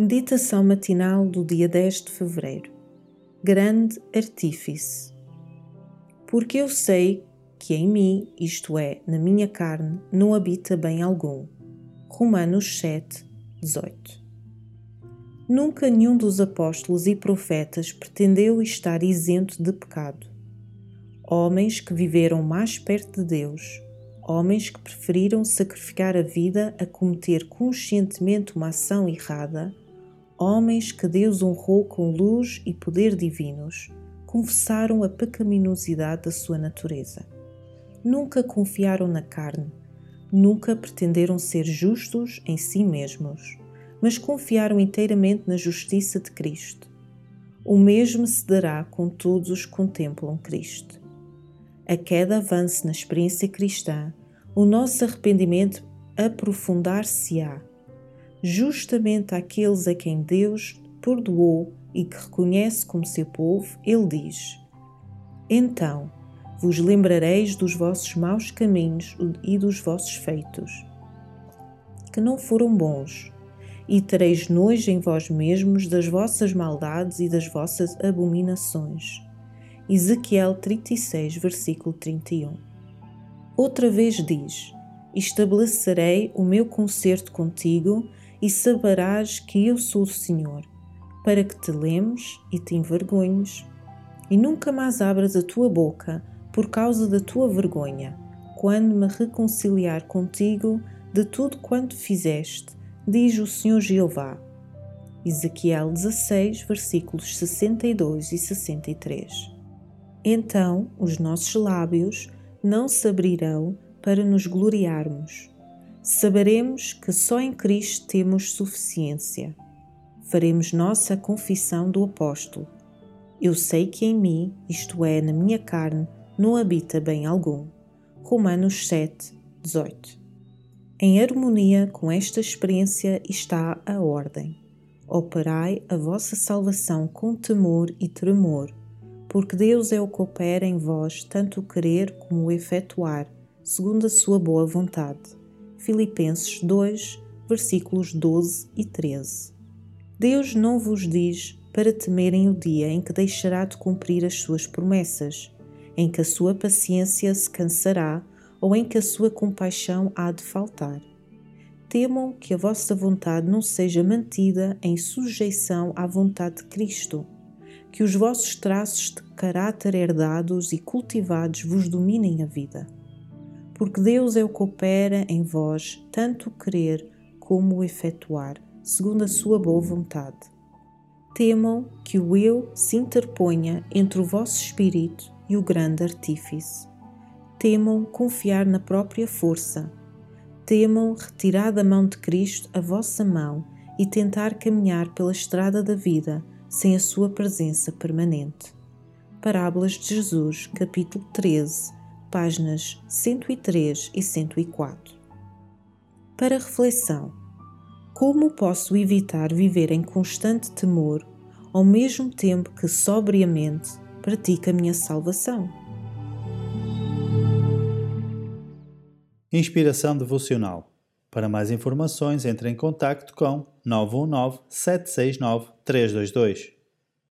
Meditação matinal do dia 10 de fevereiro. Grande artífice. Porque eu sei que em mim, isto é, na minha carne, não habita bem algum. Romanos 7, 18. Nunca nenhum dos apóstolos e profetas pretendeu estar isento de pecado. Homens que viveram mais perto de Deus, homens que preferiram sacrificar a vida a cometer conscientemente uma ação errada, homens que Deus honrou com luz e poder divinos, confessaram a pecaminosidade da sua natureza. Nunca confiaram na carne, nunca pretenderam ser justos em si mesmos, mas confiaram inteiramente na justiça de Cristo. O mesmo se dará com todos os que contemplam Cristo. A queda avance na experiência cristã, o nosso arrependimento aprofundar-se-á justamente àqueles a quem Deus perdoou e que reconhece como seu povo, ele diz: Então vos lembrareis dos vossos maus caminhos e dos vossos feitos, que não foram bons, e tereis nojo em vós mesmos das vossas maldades e das vossas abominações. Ezequiel 36, versículo 31. Outra vez diz: Estabelecerei o meu concerto contigo e saberás que eu sou o Senhor, para que te lemos e te envergonhes, e nunca mais abras a tua boca por causa da tua vergonha, quando me reconciliar contigo de tudo quanto fizeste, diz o Senhor Jeová. Ezequiel 16, versículos 62 e 63. Então os nossos lábios não se abrirão para nos gloriarmos saberemos que só em Cristo temos suficiência. Faremos nossa confissão do apóstolo. Eu sei que em mim, isto é, na minha carne, não habita bem algum. Romanos 7, 18. Em harmonia com esta experiência está a ordem. Operai a vossa salvação com temor e tremor, porque Deus é o que opera em vós tanto o querer como o efetuar, segundo a sua boa vontade. Filipenses 2, versículos 12 e 13. Deus não vos diz para temerem o dia em que deixará de cumprir as suas promessas, em que a sua paciência se cansará ou em que a sua compaixão há de faltar. Temam que a vossa vontade não seja mantida em sujeição à vontade de Cristo, que os vossos traços de caráter herdados e cultivados vos dominem a vida porque Deus é o que opera em vós tanto o querer como o efetuar, segundo a sua boa vontade. Temam que o eu se interponha entre o vosso espírito e o grande artífice. Temam confiar na própria força. Temam retirar da mão de Cristo a vossa mão e tentar caminhar pela estrada da vida sem a sua presença permanente. Parábolas de Jesus, capítulo 13, páginas 103 e 104. Para reflexão: como posso evitar viver em constante temor ao mesmo tempo que sobriamente pratico a minha salvação? Inspiração devocional. Para mais informações, entre em contato com 919 769 322.